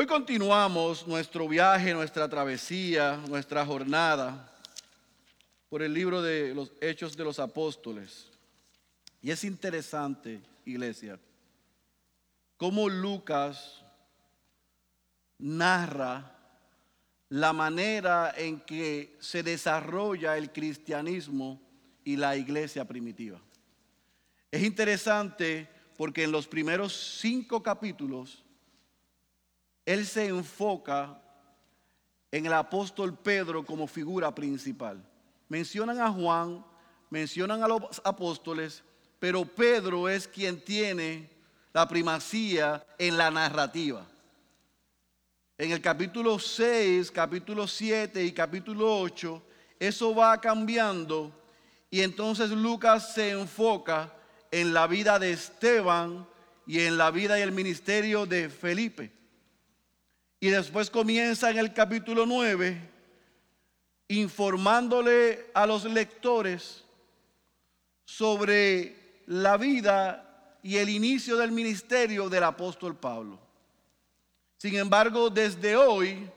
Hoy continuamos nuestro viaje, nuestra travesía, nuestra jornada por el libro de los Hechos de los Apóstoles. Y es interesante, iglesia, cómo Lucas narra la manera en que se desarrolla el cristianismo y la iglesia primitiva. Es interesante porque en los primeros cinco capítulos él se enfoca en el apóstol Pedro como figura principal. Mencionan a Juan, mencionan a los apóstoles, pero Pedro es quien tiene la primacía en la narrativa. En el capítulo 6, capítulo 7 y capítulo 8, eso va cambiando y entonces Lucas se enfoca en la vida de Esteban y en la vida y el ministerio de Felipe. Y después comienza en el capítulo 9 informándole a los lectores sobre la vida y el inicio del ministerio del apóstol Pablo. Sin embargo, desde hoy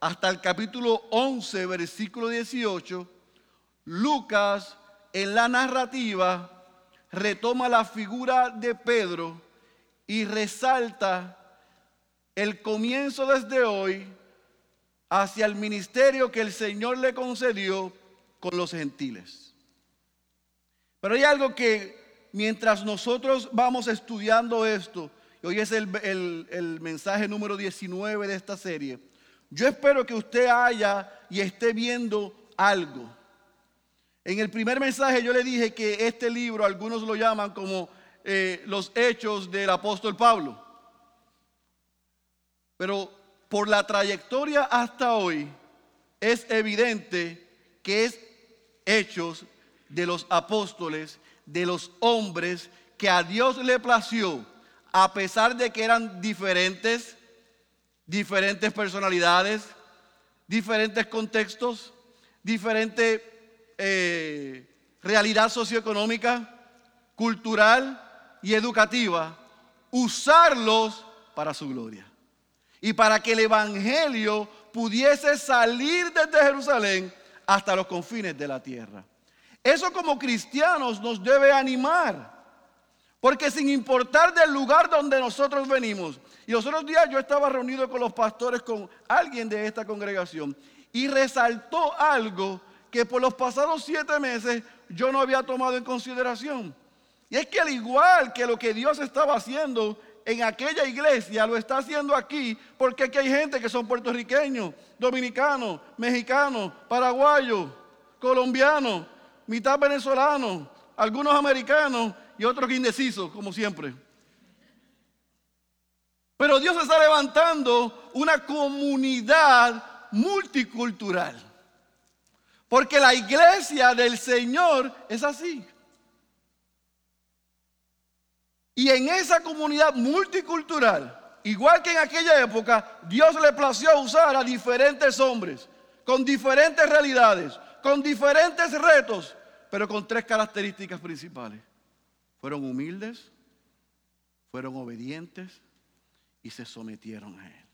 hasta el capítulo 11, versículo 18, Lucas en la narrativa retoma la figura de Pedro y resalta el comienzo desde hoy hacia el ministerio que el Señor le concedió con los gentiles. Pero hay algo que mientras nosotros vamos estudiando esto, y hoy es el, mensaje número 19 de esta serie, yo espero que usted haya y esté viendo algo. En el primer mensaje yo le dije que este libro, algunos lo llaman como eh, los hechos del apóstol Pablo. Pero por la trayectoria hasta hoy es evidente que es hechos de los apóstoles, de los hombres que a Dios le plació, a pesar de que eran diferentes, diferentes personalidades, diferentes contextos, diferente eh, realidad socioeconómica, cultural y educativa, usarlos para su gloria. Y para que el Evangelio pudiese salir desde Jerusalén hasta los confines de la tierra. Eso como cristianos nos debe animar. Porque sin importar del lugar donde nosotros venimos, y los otros días yo estaba reunido con los pastores, con alguien de esta congregación, y resaltó algo que por los pasados siete meses yo no había tomado en consideración. Y es que al igual que lo que Dios estaba haciendo en aquella iglesia, lo está haciendo aquí, porque aquí hay gente que son puertorriqueños, dominicanos, mexicanos, paraguayos, colombianos, mitad venezolanos, algunos americanos y otros indecisos, como siempre. Pero Dios está levantando una comunidad multicultural. Porque la iglesia del Señor es así. Y en esa comunidad multicultural, igual que en aquella época, Dios le plació usar a diferentes hombres, con diferentes realidades, con diferentes retos, pero con tres características principales. Fueron humildes, fueron obedientes y se sometieron a Él.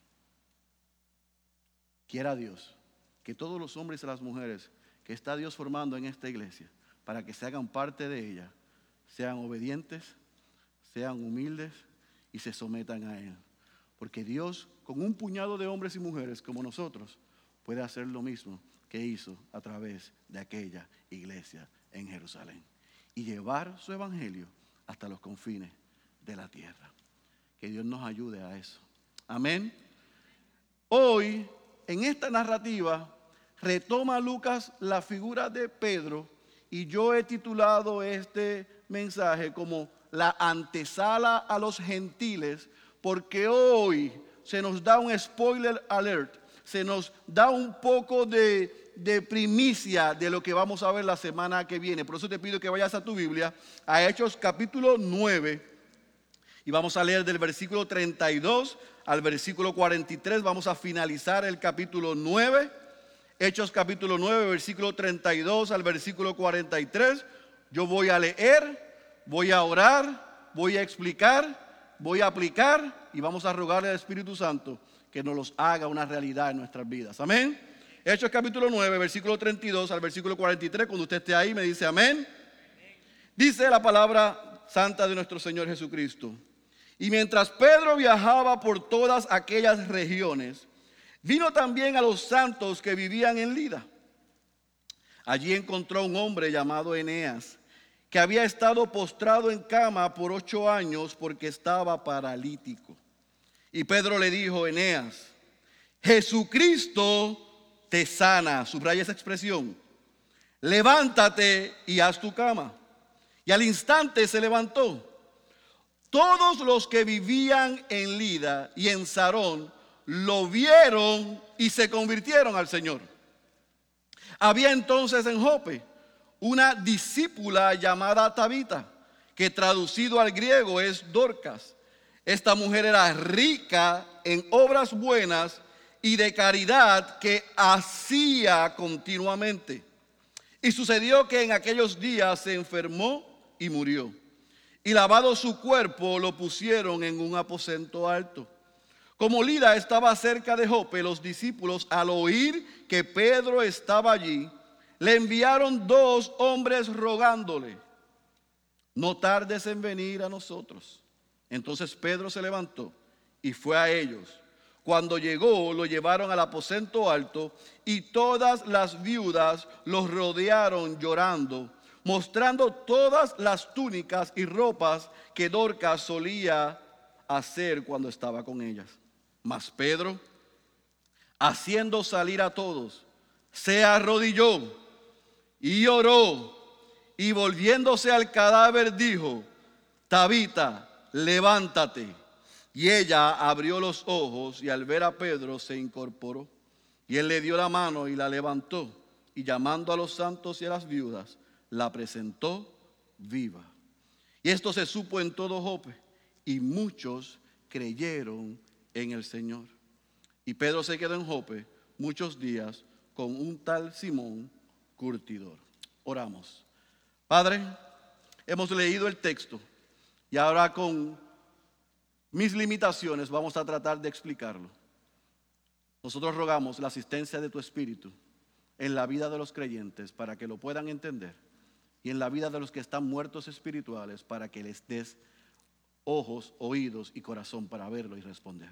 Quiera Dios que todos los hombres y las mujeres que está Dios formando en esta iglesia, para que se hagan parte de ella, sean obedientes, sean humildes y se sometan a Él. Porque Dios, con un puñado de hombres y mujeres como nosotros, puede hacer lo mismo que hizo a través de aquella iglesia en Jerusalén y llevar su evangelio hasta los confines de la tierra. Que Dios nos ayude a eso. Amén. Hoy, en esta narrativa, retoma Lucas la figura de Pedro y yo he titulado este mensaje como la antesala a los gentiles, porque hoy se nos da un spoiler alert, se nos da un poco de de primicia de lo que vamos a ver la semana que viene. Por eso te pido que vayas a tu Biblia, a Hechos capítulo 9, y vamos a leer del versículo 32 al versículo 43. Vamos a finalizar el capítulo 9. Hechos capítulo 9, versículo 32 al versículo 43. Yo voy a leer, voy a orar, voy a explicar voy a aplicar y vamos a rogarle al Espíritu Santo que nos los haga una realidad en nuestras vidas. Amén. Hechos capítulo 9, versículo 32 al versículo 43, cuando usted esté ahí me dice amén. Dice la palabra santa de nuestro Señor Jesucristo. Y mientras Pedro viajaba por todas aquellas regiones, vino también a los santos que vivían en Lida. Allí encontró un hombre llamado Eneas, que había estado postrado en cama por ocho años porque estaba paralítico. Y Pedro le dijo, Eneas, Jesucristo te sana. Subraya esa expresión. Levántate y haz tu cama. Y al instante se levantó. Todos los que vivían en Lida y en Sarón lo vieron y se convirtieron al Señor. Había entonces en Jope una discípula llamada Tabita, que traducido al griego es Dorcas. Esta mujer era rica en obras buenas y de caridad que hacía continuamente. Y sucedió que en aquellos días se enfermó y murió. Y lavado su cuerpo lo pusieron en un aposento alto. Como Lida estaba cerca de Jope, los discípulos al oír que Pedro estaba allí, le enviaron dos hombres rogándole, no tardes en venir a nosotros. Entonces Pedro se levantó y fue a ellos. Cuando llegó, lo llevaron al aposento alto y todas las viudas los rodearon llorando, mostrando todas las túnicas y ropas que Dorcas solía hacer cuando estaba con ellas. Mas Pedro, haciendo salir a todos, se arrodilló y oró y volviéndose al cadáver dijo, Tabita, levántate. Y ella abrió los ojos y al ver a Pedro se incorporó. Y él le dio la mano y la levantó y llamando a los santos y a las viudas, la presentó viva. Y esto se supo en todo Jope y muchos creyeron en el Señor. Y Pedro se quedó en Jope muchos días con un tal Simón curtidor. Oramos. Padre, hemos leído el texto y ahora con mis limitaciones vamos a tratar de explicarlo. Nosotros rogamos la asistencia de tu Espíritu en la vida de los creyentes para que lo puedan entender y en la vida de los que están muertos espirituales para que les des ojos, oídos y corazón para verlo y responder.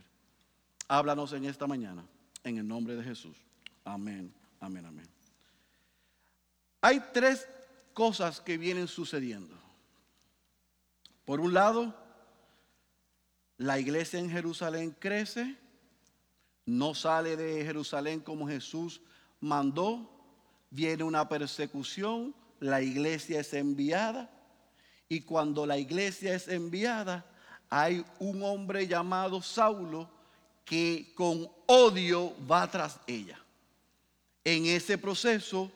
Háblanos en esta mañana, en el nombre de Jesús. Amén, amén, amén. Hay tres cosas que vienen sucediendo. Por un lado, la iglesia en Jerusalén crece, no sale de Jerusalén como Jesús mandó, viene una persecución, la iglesia es enviada y cuando la iglesia es enviada, hay un hombre llamado Saulo que con odio va tras ella. En ese proceso,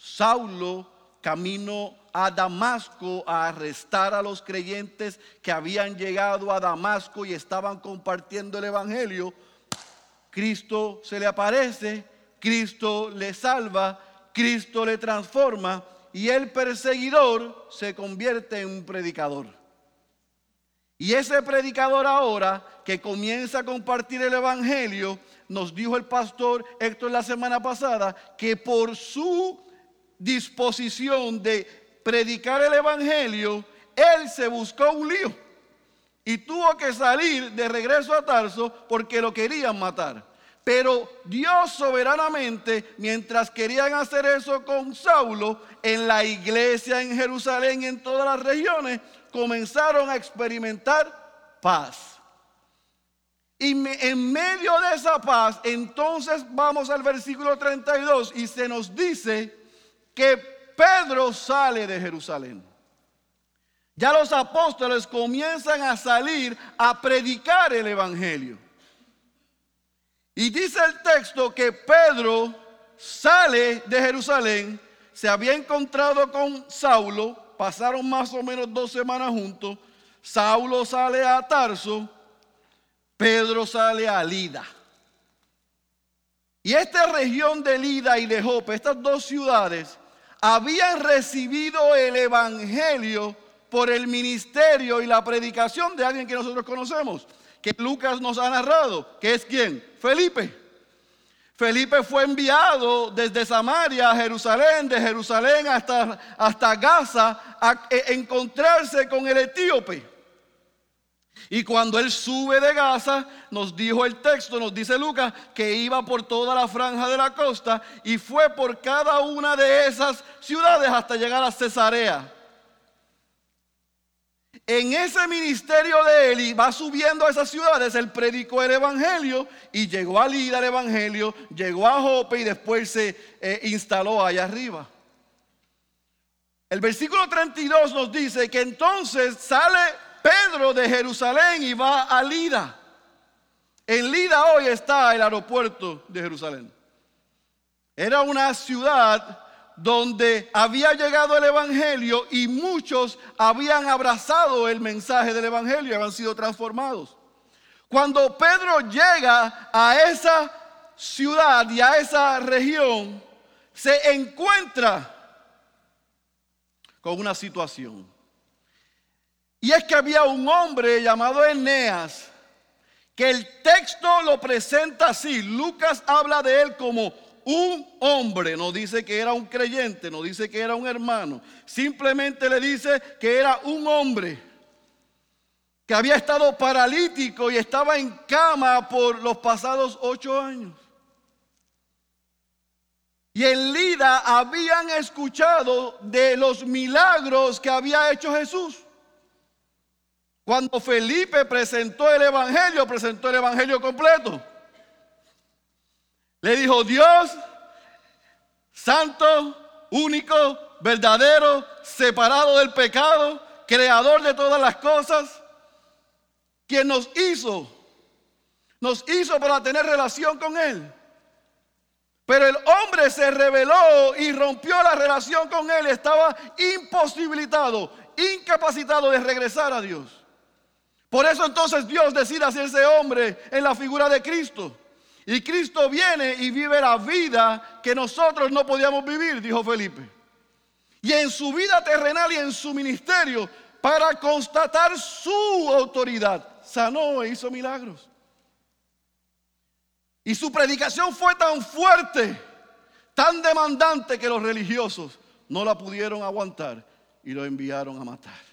Saulo camino a Damasco a arrestar a los creyentes que habían llegado a Damasco y estaban compartiendo el Evangelio. Cristo se le aparece, Cristo le salva, Cristo le transforma y el perseguidor se convierte en un predicador. Y ese predicador ahora que comienza a compartir el Evangelio, nos dijo el pastor Héctor la semana pasada, que por su disposición de predicar el Evangelio, él se buscó un lío y tuvo que salir de regreso a Tarso porque lo querían matar. Pero Dios soberanamente, mientras querían hacer eso con Saulo, en la iglesia en Jerusalén y en todas las regiones, comenzaron a experimentar paz. Y en medio de esa paz, entonces vamos al versículo 32 y se nos dice que Pedro sale de Jerusalén. Ya los apóstoles comienzan a salir a predicar el Evangelio. Y dice el texto que Pedro sale de Jerusalén, se había encontrado con Saulo, pasaron más o menos dos semanas juntos, Saulo sale a Tarso, Pedro sale a Lida. Y esta región de Lida y de Jope, estas dos ciudades, habían recibido el Evangelio por el ministerio y la predicación de alguien que nosotros conocemos, que Lucas nos ha narrado, que es quién? Felipe. Felipe fue enviado desde Samaria a Jerusalén, de Jerusalén hasta, hasta Gaza, a encontrarse con el etíope. Y cuando él sube de Gaza, nos dijo el texto, nos dice Lucas, que iba por toda la franja de la costa y fue por cada una de esas ciudades hasta llegar a Cesarea. En ese ministerio de él, y va subiendo a esas ciudades, él predicó el evangelio y llegó a Lida el evangelio, llegó a Jope y después se eh, instaló allá arriba. El versículo 32 nos dice que entonces sale Pedro de Jerusalén y va a Lida. En Lida hoy está el aeropuerto de Jerusalén. Era una ciudad donde había llegado el Evangelio y muchos habían abrazado el mensaje del Evangelio y habían sido transformados. Cuando Pedro llega a esa ciudad y a esa región, se encuentra con una situación. Y es que había un hombre llamado Eneas, que el texto lo presenta así. Lucas habla de él como un hombre, no dice que era un creyente, no dice que era un hermano, simplemente le dice que era un hombre que había estado paralítico y estaba en cama por los pasados ocho años. Y en Lida habían escuchado de los milagros que había hecho Jesús. Cuando Felipe presentó el Evangelio, presentó el Evangelio completo. Le dijo, Dios, santo, único, verdadero, separado del pecado, creador de todas las cosas, quien nos hizo, nos hizo para tener relación con Él. Pero el hombre se rebeló y rompió la relación con Él. Estaba imposibilitado, incapacitado de regresar a Dios. Por eso entonces Dios decide hacerse hombre en la figura de Cristo. Y Cristo viene y vive la vida que nosotros no podíamos vivir, dijo Felipe. Y en su vida terrenal y en su ministerio, para constatar su autoridad, sanó e hizo milagros. Y su predicación fue tan fuerte, tan demandante que los religiosos no la pudieron aguantar y lo enviaron a matar.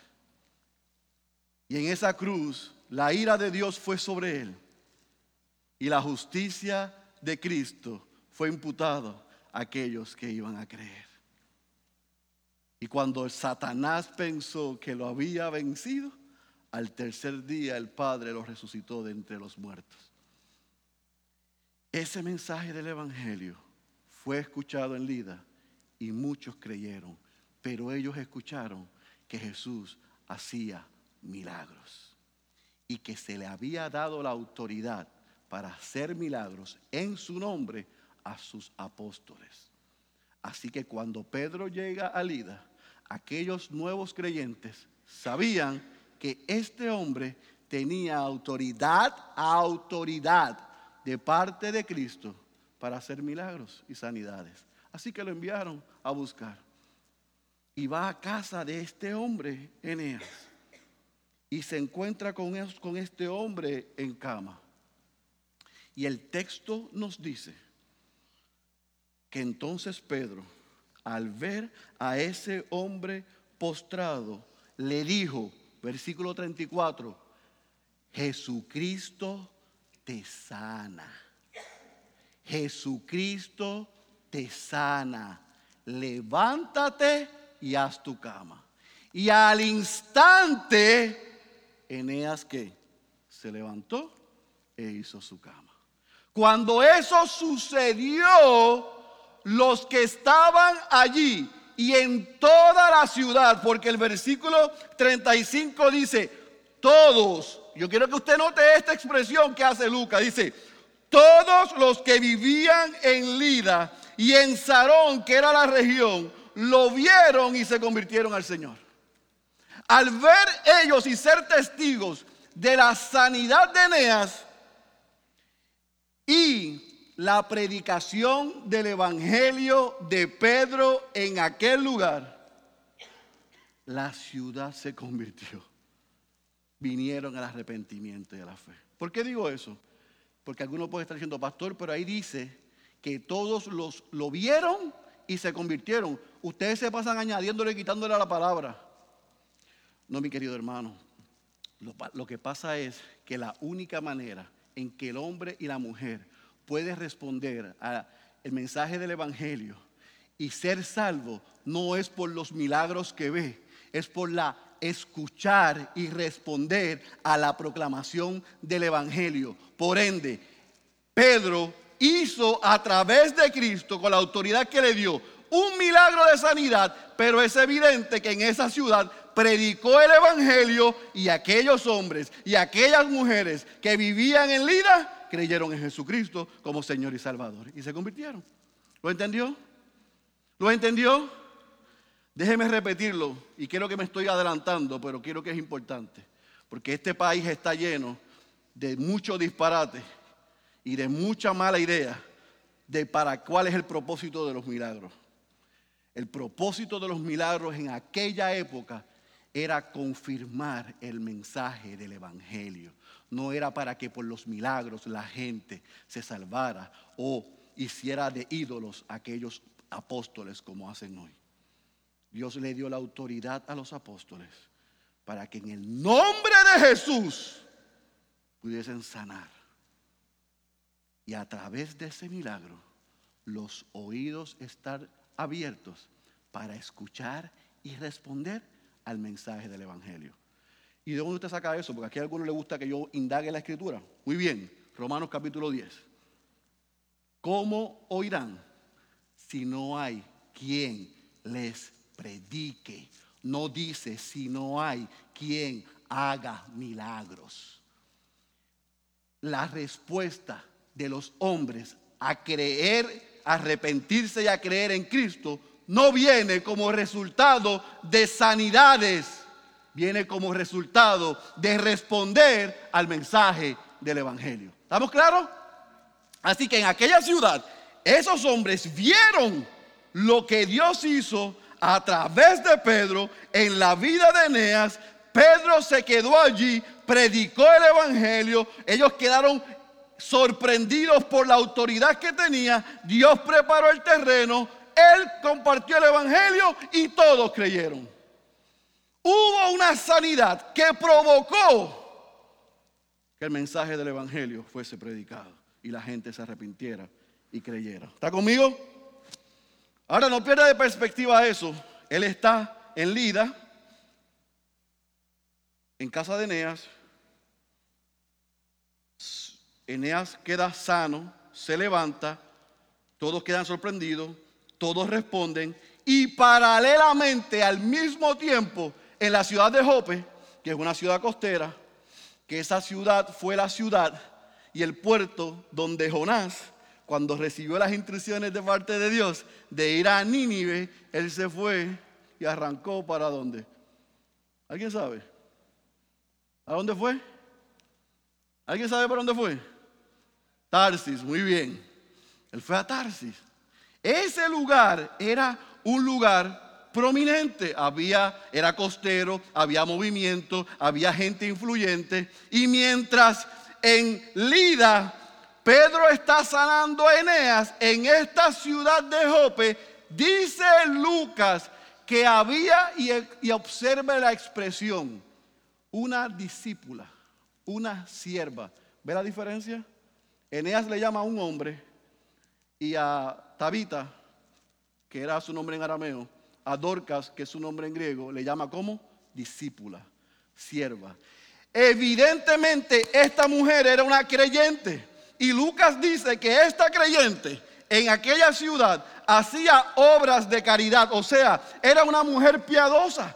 Y en esa cruz la ira de Dios fue sobre él y la justicia de Cristo fue imputado a aquellos que iban a creer. Y cuando Satanás pensó que lo había vencido, al tercer día el Padre lo resucitó de entre los muertos. Ese mensaje del Evangelio fue escuchado en Lida y muchos creyeron, pero ellos escucharon que Jesús hacía milagros y que se le había dado la autoridad para hacer milagros en su nombre a sus apóstoles. Así que cuando Pedro llega a Lida, aquellos nuevos creyentes sabían que este hombre tenía autoridad, autoridad de parte de Cristo para hacer milagros y sanidades. Así que lo enviaron a buscar. Y va a casa de este hombre, Eneas, y se encuentra con, con este hombre en cama. Y el texto nos dice que entonces Pedro, al ver a ese hombre postrado, le dijo, versículo 34, Jesucristo te sana. Jesucristo te sana. Levántate y haz tu cama. Y al instante, Eneas que se levantó e hizo su cama. Cuando eso sucedió, los que estaban allí y en toda la ciudad, porque el versículo 35 dice, todos, yo quiero que usted note esta expresión que hace Lucas, dice, todos los que vivían en Lida y en Sarón, que era la región, lo vieron y se convirtieron al Señor. Al ver ellos y ser testigos de la sanidad de Eneas, y la predicación del Evangelio de Pedro en aquel lugar, la ciudad se convirtió. Vinieron al arrepentimiento y a la fe. ¿Por qué digo eso? Porque algunos pueden estar diciendo, pastor, pero ahí dice que todos los lo vieron y se convirtieron. Ustedes se pasan añadiéndole y quitándole la palabra. No, mi querido hermano. Lo, que pasa es que la única manera en que el hombre y la mujer pueden responder al mensaje del Evangelio y ser salvo no es por los milagros que ve, es por la escuchar y responder a la proclamación del Evangelio. Por ende, Pedro hizo a través de Cristo, con la autoridad que le dio, un milagro de sanidad, pero es evidente que en esa ciudad predicó el Evangelio y aquellos hombres y aquellas mujeres que vivían en Lida creyeron en Jesucristo como Señor y Salvador y se convirtieron. ¿Lo entendió? ¿Lo entendió? Déjeme repetirlo y quiero que me estoy adelantando, pero quiero que es importante, porque este país está lleno de mucho disparate y de mucha mala idea de para cuál es el propósito de los milagros. El propósito de los milagros en aquella época era confirmar el mensaje del Evangelio. No era para que por los milagros la gente se salvara o hiciera de ídolos aquellos apóstoles como hacen hoy. Dios le dio la autoridad a los apóstoles para que en el nombre de Jesús pudiesen sanar. Y a través de ese milagro, los oídos estar abiertos para escuchar y responder al mensaje del Evangelio. ¿Y de dónde usted saca eso? Porque aquí a algunos le gusta que yo indague la escritura. Muy bien, Romanos capítulo 10. ¿Cómo oirán si no hay quien les predique? No dice si no hay quien haga milagros. La respuesta de los hombres a creer, a arrepentirse y a creer en Cristo no viene como resultado de sanidades, viene como resultado de responder al mensaje del Evangelio. ¿Estamos claros? Así que en aquella ciudad, esos hombres vieron lo que Dios hizo a través de Pedro en la vida de Eneas. Pedro se quedó allí, predicó el Evangelio, ellos quedaron sorprendidos por la autoridad que tenía, Dios preparó el terreno, él compartió el Evangelio y todos creyeron. Hubo una sanidad que provocó que el mensaje del Evangelio fuese predicado y la gente se arrepintiera y creyera. ¿Está conmigo? Ahora no pierda de perspectiva eso. Él está en Lida, en casa de Eneas. Eneas queda sano, se levanta, todos quedan sorprendidos todos responden y paralelamente al mismo tiempo en la ciudad de Jope, que es una ciudad costera, que esa ciudad fue la ciudad y el puerto donde Jonás, cuando recibió las instrucciones de parte de Dios de ir a Nínive, él se fue y arrancó para dónde. ¿Alguien sabe? ¿A dónde fue? ¿Alguien sabe para dónde fue? Tarsis, muy bien. Él fue a Tarsis. Ese lugar era un lugar prominente, había era costero, había movimiento, había gente influyente y mientras en Lida Pedro está sanando a Eneas en esta ciudad de Jope, dice Lucas que había y, y observe la expresión, una discípula, una sierva. ¿Ve la diferencia? Eneas le llama a un hombre y a Tabita, que era su nombre en arameo, a Dorcas, que es su nombre en griego, le llama como discípula, sierva. Evidentemente esta mujer era una creyente y Lucas dice que esta creyente en aquella ciudad hacía obras de caridad, o sea, era una mujer piadosa.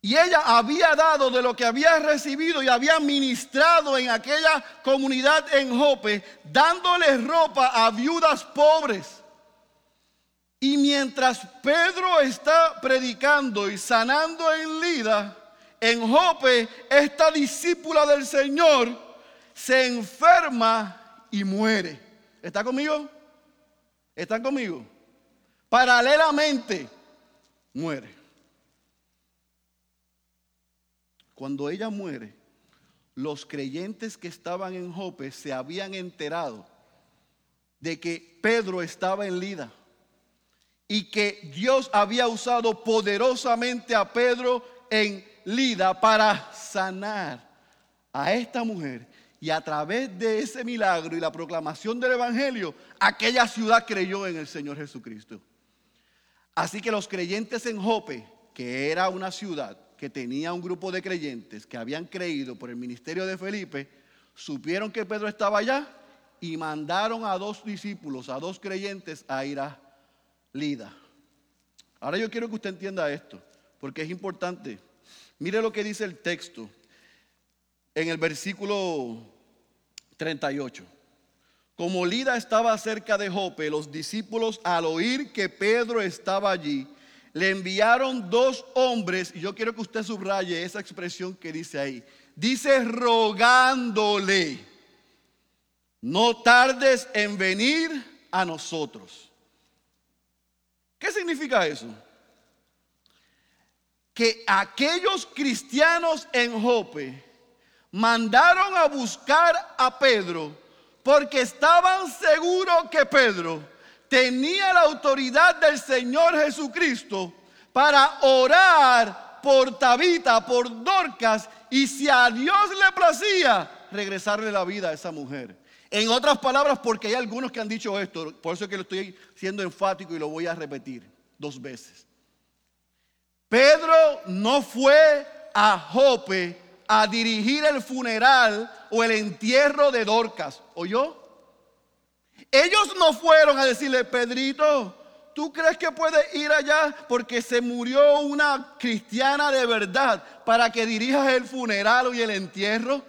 Y ella había dado de lo que había recibido y había ministrado en aquella comunidad en Jope, dándole ropa a viudas pobres. Y mientras Pedro está predicando y sanando en Lida, en Jope, esta discípula del Señor se enferma y muere. ¿Está conmigo? ¿Están conmigo? Paralelamente muere. Cuando ella muere, los creyentes que estaban en Jope se habían enterado de que Pedro estaba en Lida y que Dios había usado poderosamente a Pedro en Lida para sanar a esta mujer. Y a través de ese milagro y la proclamación del Evangelio, aquella ciudad creyó en el Señor Jesucristo. Así que los creyentes en Jope, que era una ciudad que tenía un grupo de creyentes que habían creído por el ministerio de Felipe, supieron que Pedro estaba allá y mandaron a dos discípulos, a dos creyentes a ir a Lida. Ahora yo quiero que usted entienda esto, porque es importante. Mire lo que dice el texto en el versículo 38. Como Lida estaba cerca de Jope, los discípulos al oír que Pedro estaba allí, le enviaron dos hombres, y yo quiero que usted subraye esa expresión que dice ahí. Dice rogándole, no tardes en venir a nosotros. ¿Qué significa eso? Que aquellos cristianos en Jope mandaron a buscar a Pedro porque estaban seguros que Pedro tenía la autoridad del Señor Jesucristo para orar por Tabita, por Dorcas, y si a Dios le placía, regresarle la vida a esa mujer. En otras palabras, porque hay algunos que han dicho esto, por eso es que lo estoy siendo enfático y lo voy a repetir dos veces. Pedro no fue a Jope a dirigir el funeral o el entierro de Dorcas, ¿oyó? Ellos no fueron a decirle, Pedrito, ¿tú crees que puedes ir allá porque se murió una cristiana de verdad para que dirijas el funeral y el entierro?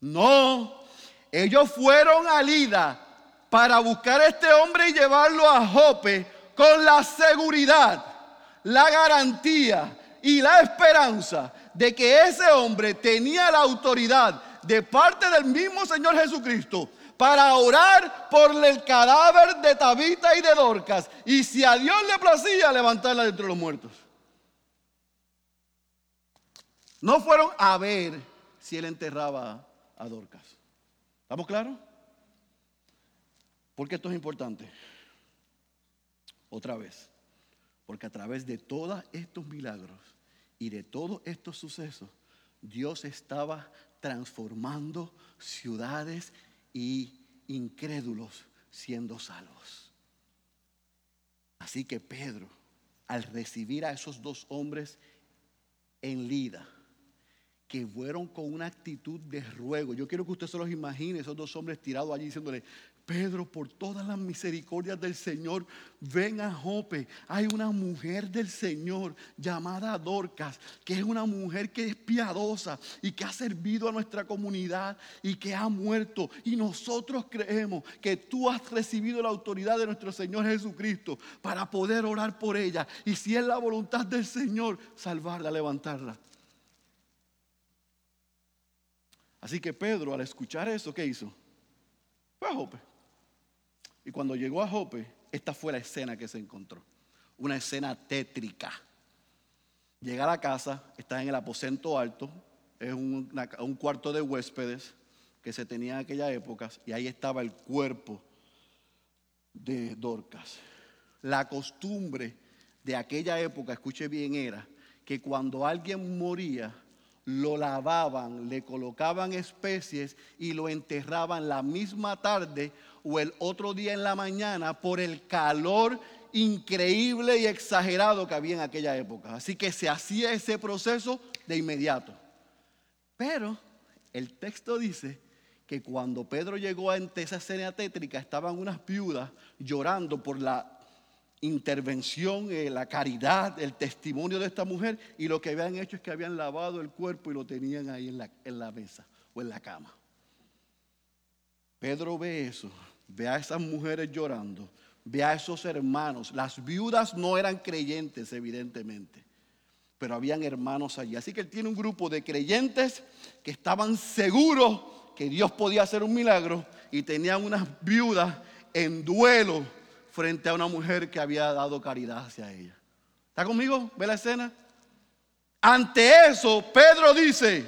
No, ellos fueron a Lida para buscar a este hombre y llevarlo a Jope con la seguridad, la garantía y la esperanza de que ese hombre tenía la autoridad de parte del mismo Señor Jesucristo para orar por el cadáver de Tabita y de Dorcas. Y si a Dios le placía, levantarla de entre los muertos. No fueron a ver si él enterraba a Dorcas. ¿Estamos claros? Porque esto es importante. Otra vez. Porque a través de todos estos milagros y de todos estos sucesos, Dios estaba transformando ciudades y incrédulos siendo salvos. Así que Pedro, al recibir a esos dos hombres en Lida, que fueron con una actitud de ruego. Yo quiero que usted se los imagine, esos dos hombres tirados allí diciéndole, Pedro, por todas las misericordias del Señor, ven a Jope. Hay una mujer del Señor llamada Dorcas, que es una mujer que es piadosa y que ha servido a nuestra comunidad y que ha muerto. Y nosotros creemos que tú has recibido la autoridad de nuestro Señor Jesucristo para poder orar por ella. Y si es la voluntad del Señor, salvarla, levantarla. Así que Pedro, al escuchar eso, ¿qué hizo? Fue a Jope. Y cuando llegó a Jope, esta fue la escena que se encontró. Una escena tétrica. Llega a la casa, está en el aposento alto, es un, un cuarto de huéspedes que se tenía en aquella época, y ahí estaba el cuerpo de Dorcas. La costumbre de aquella época, escuche bien, era que cuando alguien moría, lo lavaban, le colocaban especies y lo enterraban la misma tarde o el otro día en la mañana por el calor increíble y exagerado que había en aquella época. Así que se hacía ese proceso de inmediato. Pero el texto dice que cuando Pedro llegó a esa escena tétrica estaban unas viudas llorando por la intervención, eh, la caridad, el testimonio de esta mujer y lo que habían hecho es que habían lavado el cuerpo y lo tenían ahí en la, en la mesa o en la cama. Pedro ve eso, ve a esas mujeres llorando, ve a esos hermanos. Las viudas no eran creyentes, evidentemente, pero habían hermanos allí. Así que él tiene un grupo de creyentes que estaban seguros que Dios podía hacer un milagro y tenían unas viudas en duelo frente a una mujer que había dado caridad hacia ella. ¿Está conmigo? ¿Ve la escena? Ante eso, Pedro dice,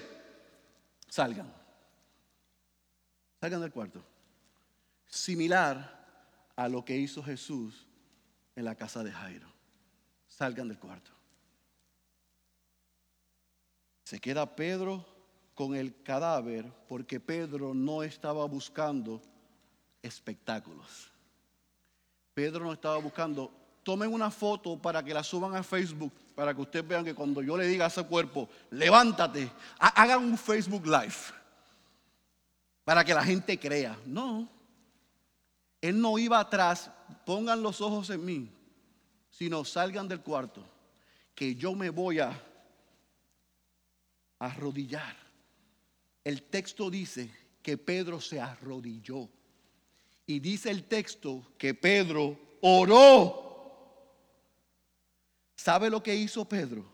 salgan, salgan del cuarto. Similar a lo que hizo Jesús en la casa de Jairo. Salgan del cuarto. Se queda Pedro con el cadáver porque Pedro no estaba buscando espectáculos. Pedro no estaba buscando, tomen una foto para que la suban a Facebook, para que ustedes vean que cuando yo le diga a ese cuerpo, levántate, hagan un Facebook Live, para que la gente crea. No, él no iba atrás, pongan los ojos en mí, sino salgan del cuarto, que yo me voy a arrodillar. El texto dice que Pedro se arrodilló. Y dice el texto que Pedro oró. ¿Sabe lo que hizo Pedro?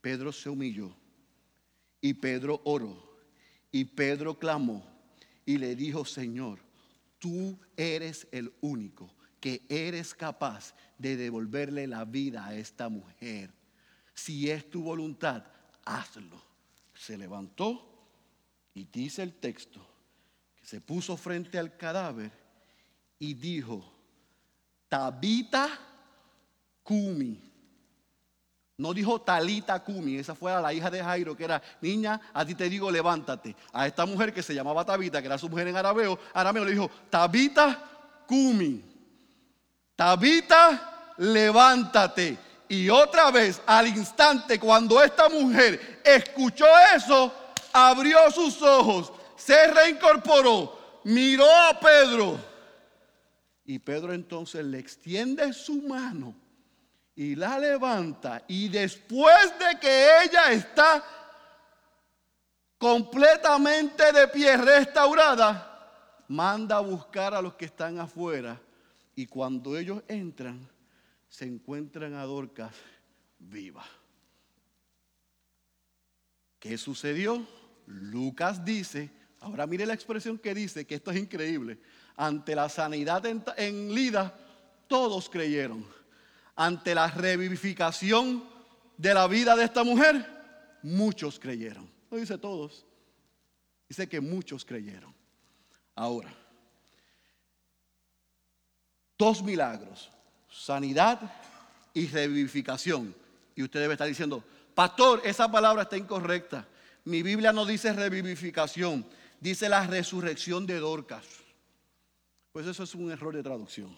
Pedro se humilló. Y Pedro oró. Y Pedro clamó. Y le dijo, Señor, tú eres el único que eres capaz de devolverle la vida a esta mujer. Si es tu voluntad, hazlo. Se levantó y dice el texto que se puso frente al cadáver y dijo, Tabita Kumi. No dijo Talita Kumi, esa fue la hija de Jairo, que era niña, a ti te digo levántate. A esta mujer que se llamaba Tabita, que era su mujer en arameo, arameo le dijo Tabita Kumi. Tabita, levántate. Y otra vez, al instante, cuando esta mujer escuchó eso, abrió sus ojos, se reincorporó, miró a Pedro y Pedro entonces le extiende su mano y la levanta. Y después de que ella está completamente de pie, restaurada, manda a buscar a los que están afuera. Y cuando ellos entran, se encuentran a Dorcas viva. ¿Qué sucedió? Lucas dice, ahora mire la expresión que dice, que esto es increíble ante la sanidad en, Lida, todos creyeron. Ante la revivificación de la vida de esta mujer, muchos creyeron. No dice todos, dice que muchos creyeron. Ahora, dos milagros, sanidad y revivificación. Y usted debe estar diciendo, pastor, esa palabra está incorrecta. Mi Biblia no dice revivificación, dice la resurrección de Dorcas. Pues eso es un error de traducción.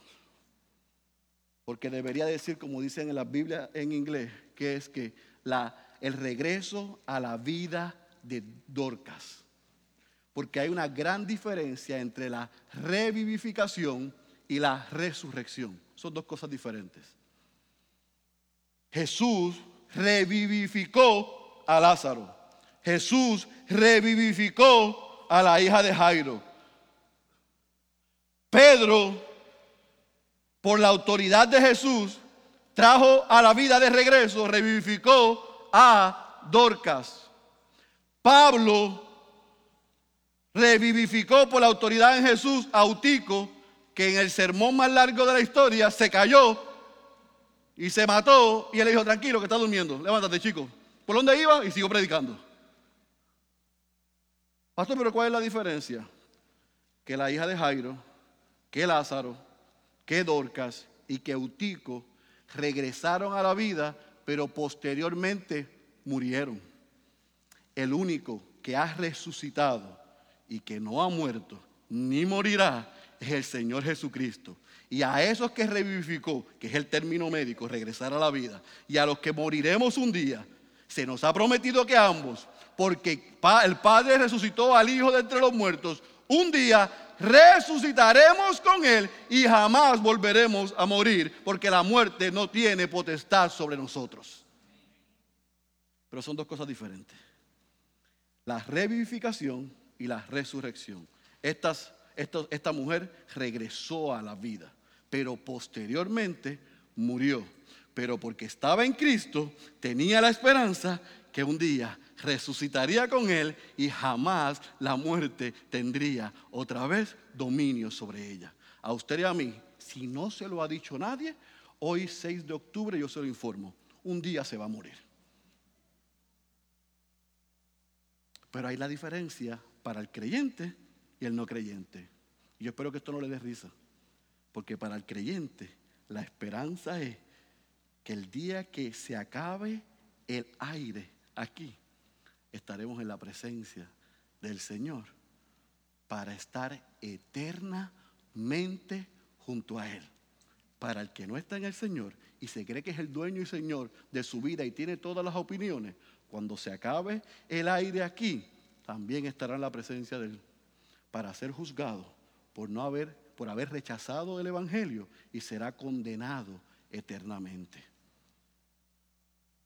Porque debería decir, como dicen en la Biblia en inglés, que es que el regreso a la vida de Dorcas. Porque hay una gran diferencia entre la revivificación y la resurrección. Son dos cosas diferentes. Jesús revivificó a Lázaro. Jesús revivificó a la hija de Jairo. Pedro, por la autoridad de Jesús, trajo a la vida de regreso, revivificó a Dorcas. Pablo revivificó por la autoridad en Jesús a Utico, que en el sermón más largo de la historia se cayó y se mató. Y él le dijo, tranquilo, que está durmiendo, levántate chico. ¿Por dónde iba? Y siguió predicando. Pastor, pero ¿cuál es la diferencia? Que la hija de Jairo que Lázaro, que Dorcas y que Eutico regresaron a la vida, pero posteriormente murieron. El único que ha resucitado y que no ha muerto ni morirá es el Señor Jesucristo. Y a esos que revivificó, que es el término médico, regresar a la vida, y a los que moriremos un día, se nos ha prometido que ambos, porque el Padre resucitó al Hijo de entre los muertos, un día resucitaremos con Él y jamás volveremos a morir, porque la muerte no tiene potestad sobre nosotros. Pero son dos cosas diferentes. La revivificación y la resurrección. esta mujer regresó a la vida, pero posteriormente murió. Pero porque estaba en Cristo, tenía la esperanza que un día resucitaría con él y jamás la muerte tendría otra vez dominio sobre ella. A usted y a mí, si no se lo ha dicho nadie, hoy 6 de octubre yo se lo informo, un día se va a morir. Pero hay la diferencia para el creyente y el no creyente. Yo espero que esto no le dé risa, porque para el creyente la esperanza es que el día que se acabe el aire aquí, estaremos en la presencia del Señor para estar eternamente junto a Él. Para el que no está en el Señor y se cree que es el dueño y Señor de su vida y tiene todas las opiniones, cuando se acabe el aire aquí, también estará en la presencia de Él para ser juzgado por no haber, por haber rechazado el Evangelio y será condenado eternamente.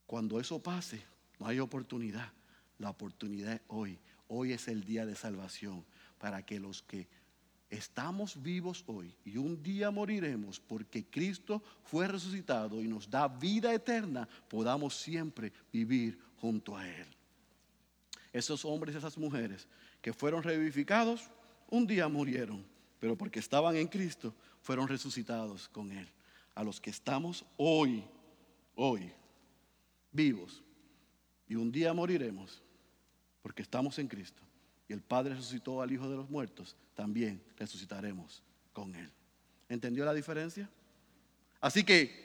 Cuando eso pase, no hay oportunidad. La oportunidad hoy. Hoy es el día de salvación para que los que estamos vivos hoy y un día moriremos porque Cristo fue resucitado y nos da vida eterna, podamos siempre vivir junto a Él. Esos hombres y esas mujeres que fueron revivificados, un día murieron, pero porque estaban en Cristo, fueron resucitados con Él. A los que estamos hoy, hoy, vivos, y un día moriremos, porque estamos en Cristo, y el Padre resucitó al Hijo de los muertos, también resucitaremos con Él. ¿Entendió la diferencia? Así que,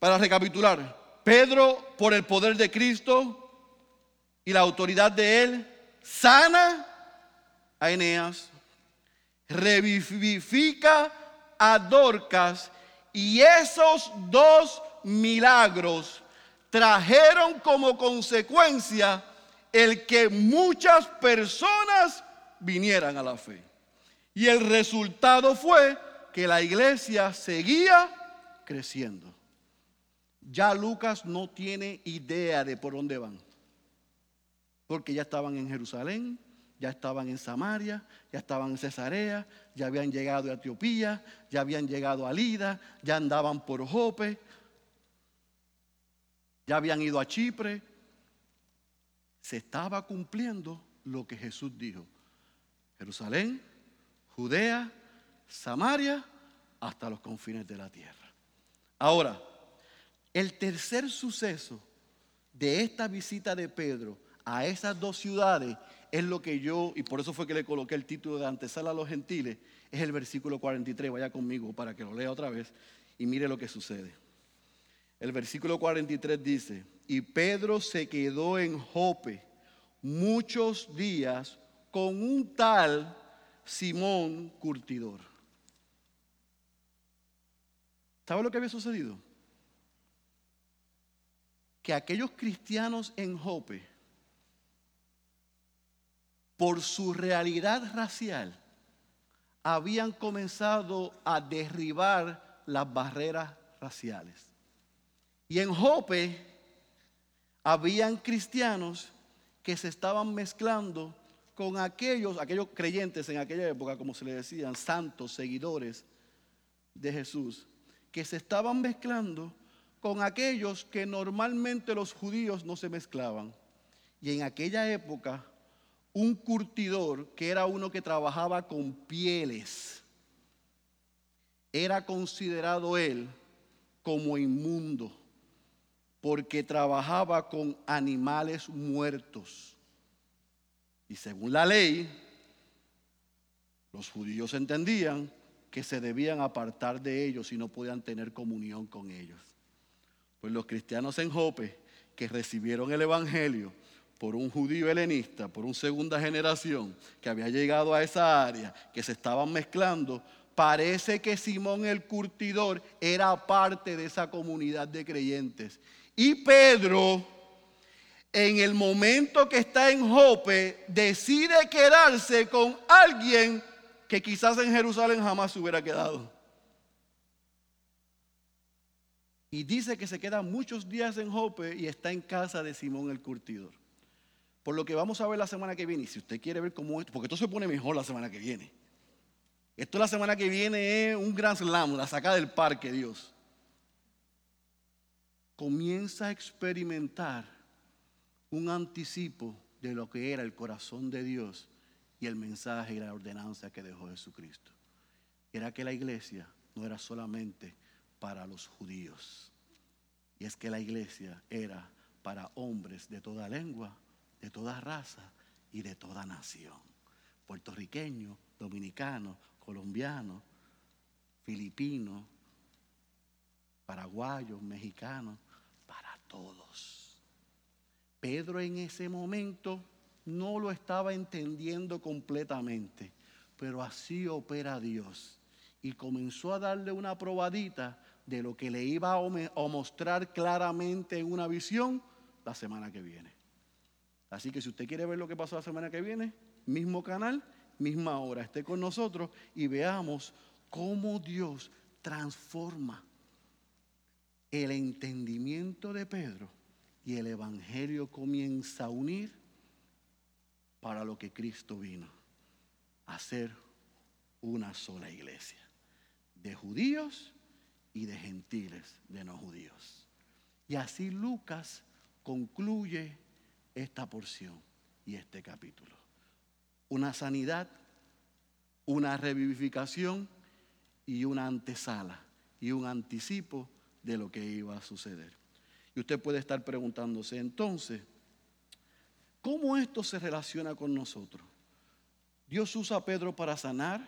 para recapitular, Pedro, por el poder de Cristo y la autoridad de Él, sana a Eneas, revivifica a Dorcas y esos dos milagros trajeron como consecuencia el que muchas personas vinieran a la fe. Y el resultado fue que la iglesia seguía creciendo. Ya Lucas no tiene idea de por dónde van. Porque ya estaban en Jerusalén, ya estaban en Samaria, ya estaban en Cesarea, ya habían llegado a Etiopía, ya habían llegado a Lida, ya andaban por Jope, ya habían ido a Chipre. Se estaba cumpliendo lo que Jesús dijo. Jerusalén, Judea, Samaria, hasta los confines de la tierra. Ahora, el tercer suceso de esta visita de Pedro a esas dos ciudades es lo que yo, y por eso fue que le coloqué el título de antesala a los gentiles, es el versículo 43. Vaya conmigo para que lo lea otra vez y mire lo que sucede. El versículo 43 dice, y Pedro se quedó en Jope muchos días con un tal Simón Curtidor. ¿Sabe lo que había sucedido? Que aquellos cristianos en Jope por su realidad racial, habían comenzado a derribar las barreras raciales. Y en Jope habían cristianos que se estaban mezclando con aquellos, aquellos creyentes en aquella época, como se le decían, santos, seguidores de Jesús, que se estaban mezclando con aquellos que normalmente los judíos no se mezclaban. Y en aquella época un curtidor, que era uno que trabajaba con pieles, era considerado él como inmundo, porque trabajaba con animales muertos. Y según la ley, los judíos entendían que se debían apartar de ellos y no podían tener comunión con ellos. Pues los cristianos en Jope, que recibieron el Evangelio, por un judío helenista, por una segunda generación que había llegado a esa área, que se estaban mezclando, parece que Simón el curtidor era parte de esa comunidad de creyentes. Y Pedro, en el momento que está en Jope, decide quedarse con alguien que quizás en Jerusalén jamás se hubiera quedado. Y dice que se queda muchos días en Jope y está en casa de Simón el curtidor. Por lo que vamos a ver la semana que viene. Y si usted quiere ver cómo esto, porque esto se pone mejor la semana que viene. Esto la semana que viene es un gran slam, la saca del parque, Dios. Comienza a experimentar un anticipo de lo que era el corazón de Dios y el mensaje y la ordenanza que dejó Jesucristo. Era que la iglesia no era solamente para los judíos. Y es que la iglesia era para hombres de toda lengua de toda raza y de toda nación. Puertorriqueños, dominicanos, colombianos, filipinos, paraguayos, mexicanos, todos. Pedro en ese momento no lo estaba entendiendo completamente, pero así opera Dios. Y comenzó a darle una probadita de lo que le iba a mostrar claramente en una visión la semana que viene. Así que si usted quiere ver lo que pasó la semana que viene, mismo canal, misma hora, esté con nosotros y veamos cómo Dios transforma el entendimiento de Pedro y el Evangelio comienza a unir para lo que Cristo vino, a hacer una sola iglesia, de judíos y de gentiles, de no judíos. Y así Lucas concluye esta porción y este capítulo. Una sanidad, una revivificación y una antesala y un anticipo de lo que iba a suceder. Y usted puede estar preguntándose entonces, ¿cómo esto se relaciona con nosotros? Dios usa a Pedro para sanar,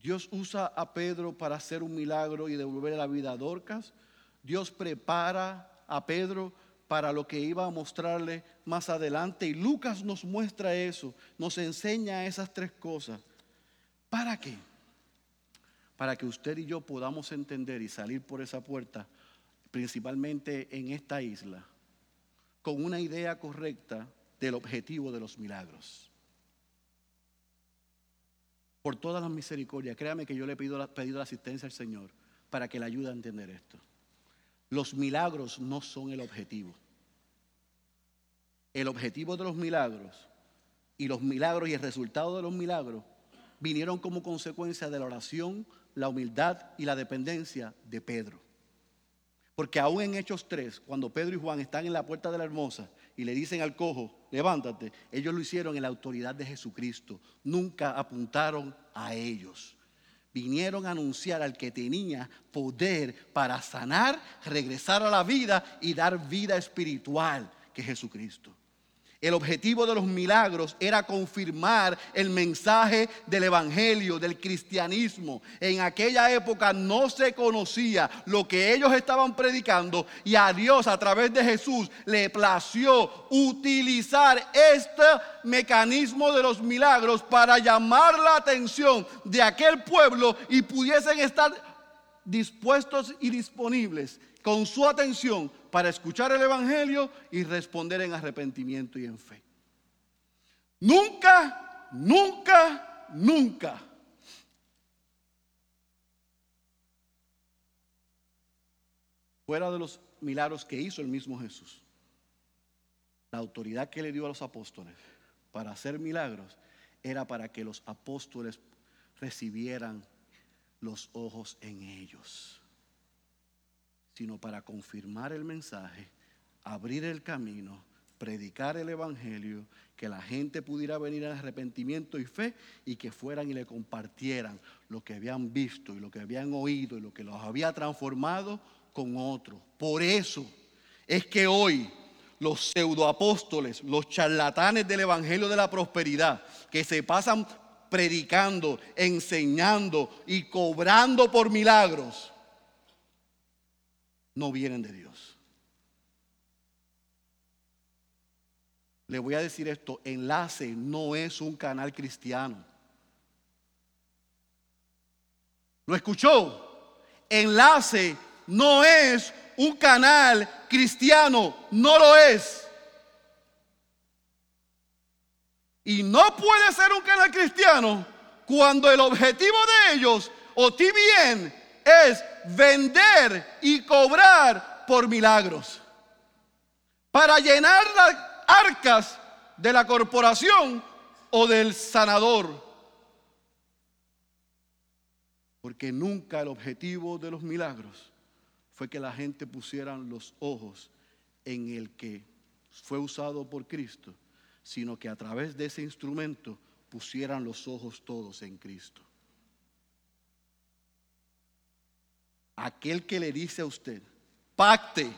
Dios usa a Pedro para hacer un milagro y devolver la vida a Dorcas, Dios prepara a Pedro para lo que iba a mostrarle más adelante. Y Lucas nos muestra eso, nos enseña esas tres cosas. ¿Para qué? Para que usted y yo podamos entender y salir por esa puerta, principalmente en esta isla, con una idea correcta del objetivo de los milagros. Por todas las misericordias, créame que yo le he pedido, pedido la asistencia al Señor para que le ayude a entender esto. Los milagros no son el objetivo. El objetivo de los milagros y los milagros y el resultado de los milagros vinieron como consecuencia de la oración, la humildad y la dependencia de Pedro. Porque aún en Hechos 3, cuando Pedro y Juan están en la puerta de la hermosa y le dicen al cojo, levántate, ellos lo hicieron en la autoridad de Jesucristo. Nunca apuntaron a ellos vinieron a anunciar al que tenía poder para sanar, regresar a la vida y dar vida espiritual, que es Jesucristo. El objetivo de los milagros era confirmar el mensaje del Evangelio, del cristianismo. En aquella época no se conocía lo que ellos estaban predicando y a Dios a través de Jesús le plació utilizar este mecanismo de los milagros para llamar la atención de aquel pueblo y pudiesen estar dispuestos y disponibles con su atención para escuchar el Evangelio y responder en arrepentimiento y en fe. Nunca, nunca, nunca. Fuera de los milagros que hizo el mismo Jesús, la autoridad que le dio a los apóstoles para hacer milagros era para que los apóstoles recibieran los ojos en ellos sino para confirmar el mensaje, abrir el camino, predicar el Evangelio, que la gente pudiera venir al arrepentimiento y fe y que fueran y le compartieran lo que habían visto y lo que habían oído y lo que los había transformado con otros. Por eso es que hoy los pseudoapóstoles, los charlatanes del Evangelio de la Prosperidad, que se pasan predicando, enseñando y cobrando por milagros, no vienen de Dios. Le voy a decir esto, Enlace no es un canal cristiano. ¿Lo escuchó? Enlace no es un canal cristiano, no lo es. Y no puede ser un canal cristiano cuando el objetivo de ellos, o ti bien, es vender y cobrar por milagros. Para llenar las arcas de la corporación o del sanador. Porque nunca el objetivo de los milagros fue que la gente pusieran los ojos en el que fue usado por Cristo, sino que a través de ese instrumento pusieran los ojos todos en Cristo. Aquel que le dice a usted, pacte,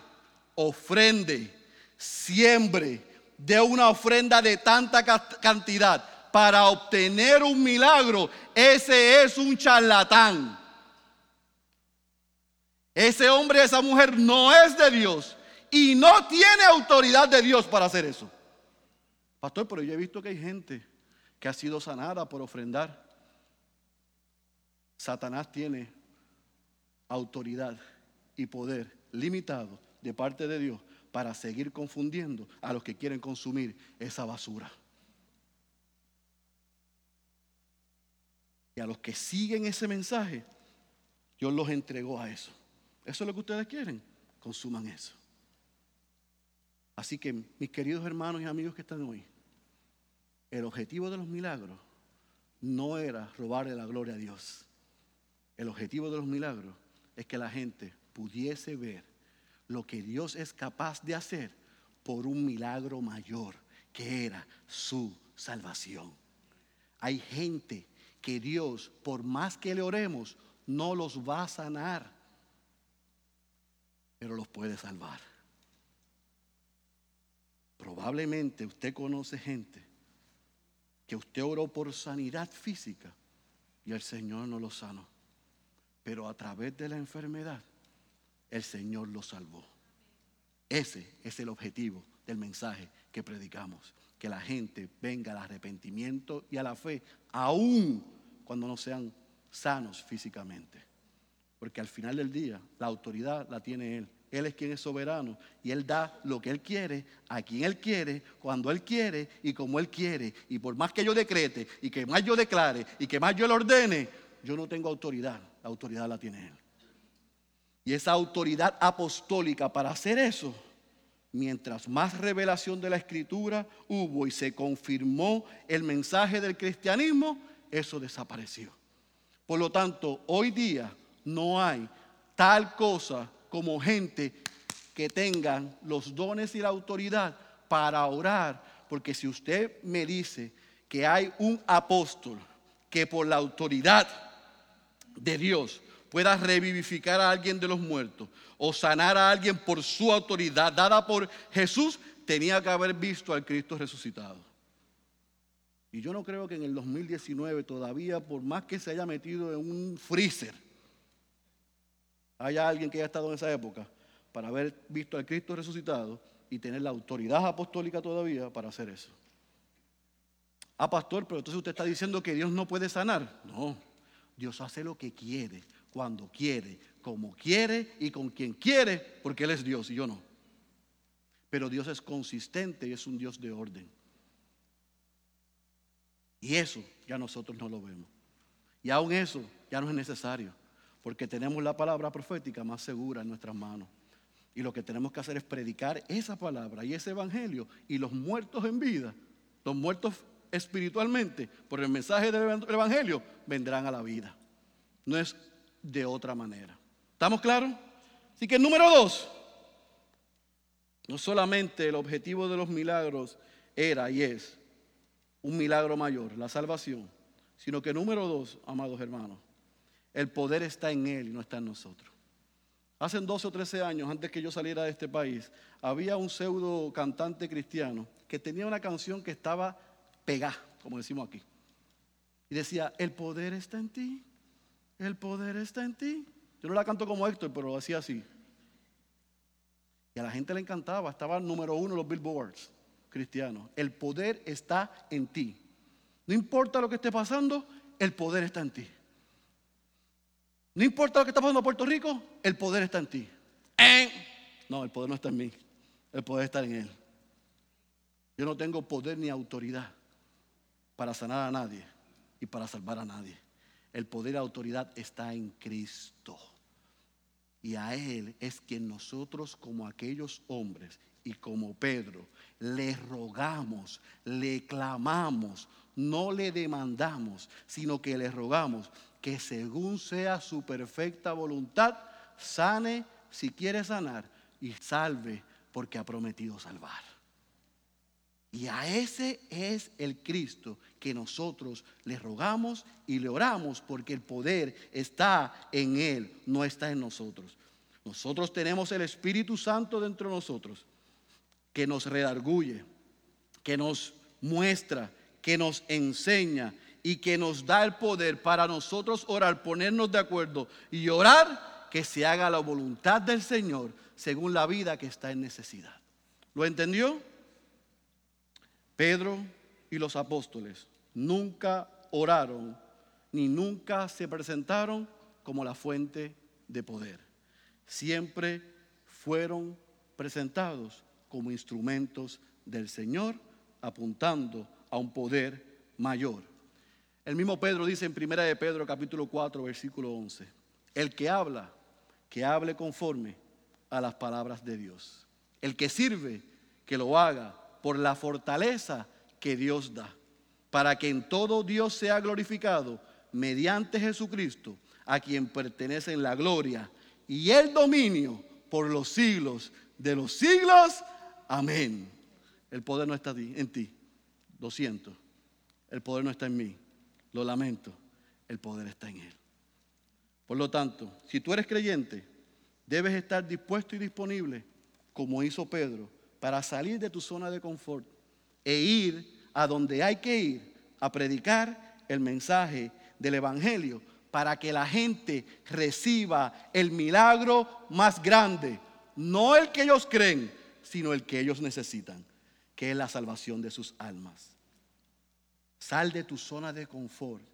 ofrende, siembre, de una ofrenda de tanta cantidad para obtener un milagro, ese es un charlatán. Ese hombre, esa mujer no es de Dios y no tiene autoridad de Dios para hacer eso. Pastor, pero yo he visto que hay gente que ha sido sanada por ofrendar. Satanás tiene autoridad y poder limitado de parte de Dios para seguir confundiendo a los que quieren consumir esa basura. Y a los que siguen ese mensaje, Dios los entregó a eso. Eso es lo que ustedes quieren, consuman eso. Así que mis queridos hermanos y amigos que están hoy, el objetivo de los milagros no era robarle la gloria a Dios. El objetivo de los milagros es que la gente pudiese ver lo que Dios es capaz de hacer por un milagro mayor, que era su salvación. Hay gente que Dios, por más que le oremos, no los va a sanar, pero los puede salvar. Probablemente usted conoce gente que usted oró por sanidad física y el Señor no lo sanó. Pero a través de la enfermedad, el Señor lo salvó. Ese es el objetivo del mensaje que predicamos. Que la gente venga al arrepentimiento y a la fe, aún cuando no sean sanos físicamente. Porque al final del día, la autoridad la tiene Él. Él es quien es soberano y Él da lo que Él quiere, a quien Él quiere, cuando Él quiere y como Él quiere. Y por más que yo decrete y que más yo declare y que más yo le ordene, yo no tengo autoridad. La autoridad la tiene Él. Y esa autoridad apostólica para hacer eso, mientras más revelación de la escritura hubo y se confirmó el mensaje del cristianismo, eso desapareció. Por lo tanto, hoy día no hay tal cosa como gente que tengan los dones y la autoridad para orar. Porque si usted me dice que hay un apóstol que por la autoridad de Dios pueda revivificar a alguien de los muertos o sanar a alguien por su autoridad dada por Jesús, tenía que haber visto al Cristo resucitado. Y yo no creo que en el 2019 todavía, por más que se haya metido en un freezer, haya alguien que haya estado en esa época para haber visto al Cristo resucitado y tener la autoridad apostólica todavía para hacer eso. Ah, pastor, pero entonces usted está diciendo que Dios no puede sanar. No, Dios hace lo que quiere, cuando quiere, como quiere y con quien quiere, porque Él es Dios y yo no. Pero Dios es consistente y es un Dios de orden. Y eso ya nosotros no lo vemos. Y aún eso ya no es necesario porque tenemos la palabra profética más segura en nuestras manos. Y lo que tenemos que hacer es predicar esa palabra y ese evangelio. Y los muertos en vida, los muertos espiritualmente, por el mensaje del evangelio, vendrán a la vida. No es de otra manera. ¿Estamos claros? Así que número dos, no solamente el objetivo de los milagros era y es un milagro mayor, la salvación, sino que número dos, amados hermanos, el poder está en Él y no está en nosotros. Hace 12 o 13 años, antes que yo saliera de este país, había un pseudo cantante cristiano que tenía una canción que estaba pegada, como decimos aquí. Y decía, el poder está en ti, el poder está en ti. Yo no la canto como Héctor, pero lo hacía así. Y a la gente le encantaba, estaba número uno en los billboards cristianos. El poder está en ti. No importa lo que esté pasando, el poder está en ti. No importa lo que está pasando en Puerto Rico, el poder está en ti. No, el poder no está en mí. El poder está en Él. Yo no tengo poder ni autoridad para sanar a nadie y para salvar a nadie. El poder y autoridad está en Cristo. Y a Él es quien nosotros como aquellos hombres y como Pedro le rogamos, le clamamos, no le demandamos, sino que le rogamos que según sea su perfecta voluntad, sane si quiere sanar y salve porque ha prometido salvar. Y a ese es el Cristo que nosotros le rogamos y le oramos porque el poder está en Él, no está en nosotros. Nosotros tenemos el Espíritu Santo dentro de nosotros que nos redarguye, que nos muestra, que nos enseña y que nos da el poder para nosotros orar, ponernos de acuerdo y orar que se haga la voluntad del Señor según la vida que está en necesidad. ¿Lo entendió? Pedro y los apóstoles nunca oraron ni nunca se presentaron como la fuente de poder. Siempre fueron presentados como instrumentos del Señor, apuntando a un poder mayor. El mismo Pedro dice en 1 de Pedro capítulo 4 versículo 11, el que habla, que hable conforme a las palabras de Dios. El que sirve, que lo haga por la fortaleza que Dios da, para que en todo Dios sea glorificado mediante Jesucristo, a quien pertenecen la gloria y el dominio por los siglos de los siglos. Amén. El poder no está en ti. Lo siento. El poder no está en mí. Lo lamento. El poder está en Él. Por lo tanto, si tú eres creyente, debes estar dispuesto y disponible, como hizo Pedro, para salir de tu zona de confort e ir a donde hay que ir a predicar el mensaje del Evangelio para que la gente reciba el milagro más grande, no el que ellos creen, sino el que ellos necesitan, que es la salvación de sus almas. Sal de tu zona de confort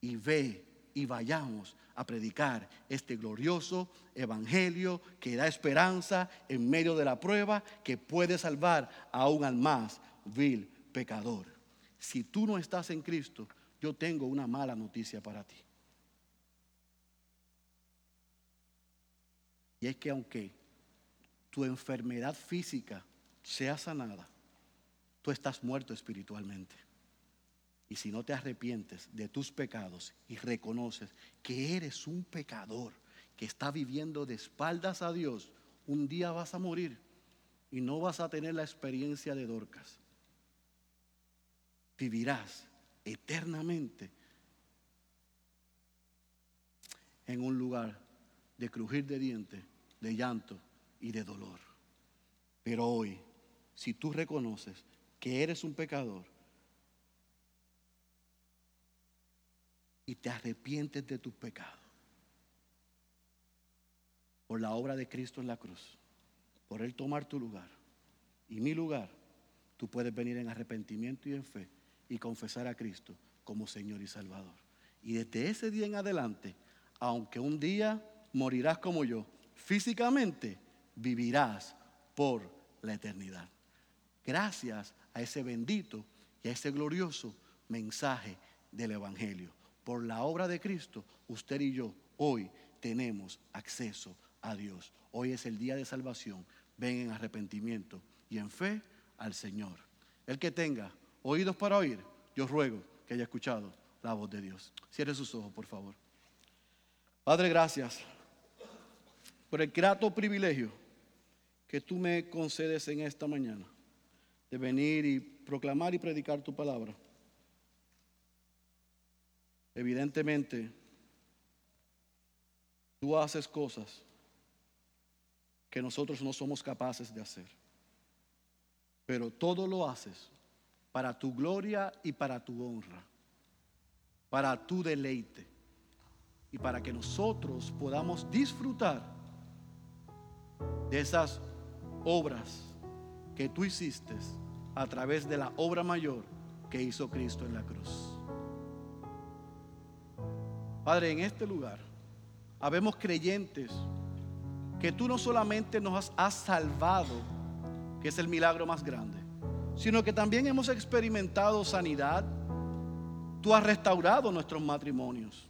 y ve y vayamos a predicar este glorioso evangelio que da esperanza en medio de la prueba que puede salvar aún al más vil pecador. Si tú no estás en Cristo, yo tengo una mala noticia para ti. Y es que aunque tu enfermedad física sea sanada, tú estás muerto espiritualmente. Y si no te arrepientes de tus pecados y reconoces que eres un pecador que está viviendo de espaldas a Dios, un día vas a morir y no vas a tener la experiencia de Dorcas. Vivirás eternamente en un lugar de crujir de dientes de llanto y de dolor. Pero hoy, si tú reconoces que eres un pecador y te arrepientes de tus pecados por la obra de Cristo en la cruz, por Él tomar tu lugar y mi lugar, tú puedes venir en arrepentimiento y en fe y confesar a Cristo como Señor y Salvador. Y desde ese día en adelante, aunque un día morirás como yo, físicamente, vivirás por la eternidad. Gracias a ese bendito y a ese glorioso mensaje del Evangelio. Por la obra de Cristo, usted y yo hoy tenemos acceso a Dios. Hoy es el día de salvación. Ven en arrepentimiento y en fe al Señor. El que tenga oídos para oír, yo ruego que haya escuchado la voz de Dios. Cierre sus ojos, por favor. Padre, gracias por el grato privilegio que tú me concedes en esta mañana de venir y proclamar y predicar tu palabra. Evidentemente, tú haces cosas que nosotros no somos capaces de hacer, pero todo lo haces para tu gloria y para tu honra, para tu deleite y para que nosotros podamos disfrutar de esas obras que tú hiciste a través de la obra mayor que hizo Cristo en la cruz. Padre, en este lugar habemos creyentes que tú no solamente nos has salvado, que es el milagro más grande, sino que también hemos experimentado sanidad. Tú has restaurado nuestros matrimonios.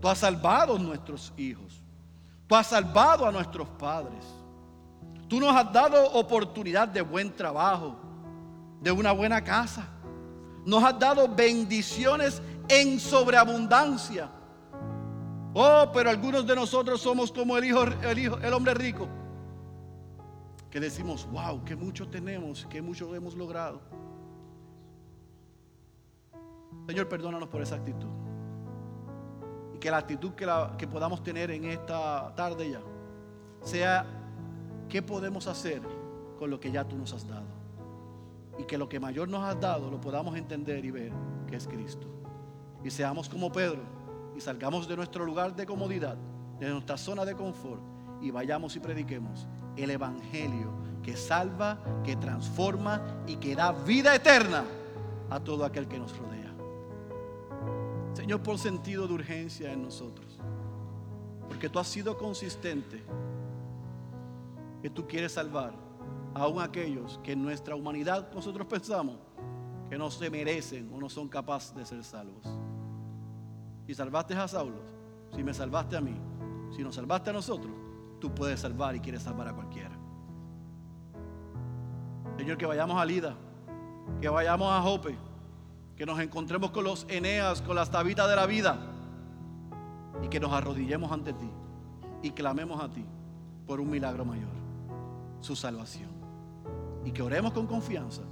Tú has salvado nuestros hijos. Tú has salvado a nuestros padres. Tú nos has dado oportunidad de buen trabajo, de una buena casa. Nos has dado bendiciones en sobreabundancia. Oh, pero algunos de nosotros somos como el hijo, el hijo, el hombre rico, que decimos, wow, que mucho tenemos, que mucho hemos logrado. Señor, perdónanos por esa actitud. Y que la actitud que, la, que podamos tener en esta tarde ya sea ¿Qué podemos hacer con lo que ya tú nos has dado? y que lo que mayor nos has dado lo podamos entender y ver que es Cristo. Y seamos como Pedro salgamos de nuestro lugar de comodidad, de nuestra zona de confort y vayamos y prediquemos el Evangelio que salva, que transforma y que da vida eterna a todo aquel que nos rodea. Señor, por sentido de urgencia en nosotros, porque tú has sido consistente, que tú quieres salvar aún aquellos que en nuestra humanidad nosotros pensamos que no se merecen o no son capaces de ser salvos. Si salvaste a Saulo, si me salvaste a mí, si nos salvaste a nosotros, tú puedes salvar y quieres salvar a cualquiera. Señor, que vayamos a Lida, que vayamos a Jope, que nos encontremos con los Eneas, con las tabitas de la vida y que nos arrodillemos ante ti y clamemos a ti por un milagro mayor, su salvación. Y que oremos con confianza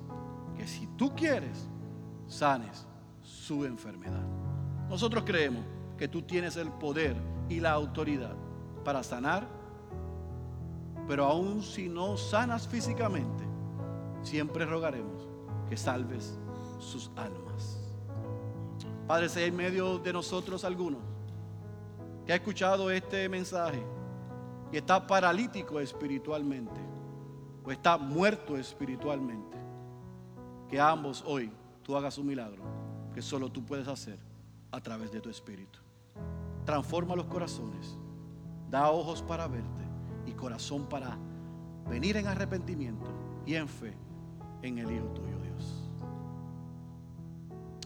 que si tú quieres, sanes su enfermedad. Nosotros creemos que tú tienes el poder y la autoridad para sanar, pero aun si no sanas físicamente, siempre rogaremos que salves sus almas. Padre, si hay en medio de nosotros algunos que ha escuchado este mensaje y está paralítico espiritualmente o está muerto espiritualmente, que ambos hoy tú hagas un milagro que solo tú puedes hacer a través de tu espíritu. Transforma los corazones, da ojos para verte y corazón para venir en arrepentimiento y en fe en el Hijo tuyo, Dios.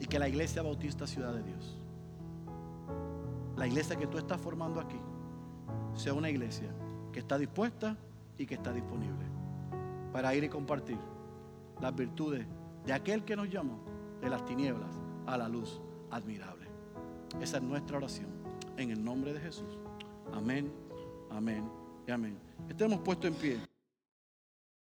Y que la iglesia bautista Ciudad de Dios, la iglesia que tú estás formando aquí, sea una iglesia que está dispuesta y que está disponible para ir y compartir las virtudes de aquel que nos llamó de las tinieblas a la luz admirable. Esa es nuestra oración en el nombre de Jesús. Amén, amén y amén. Estemos puestos en pie.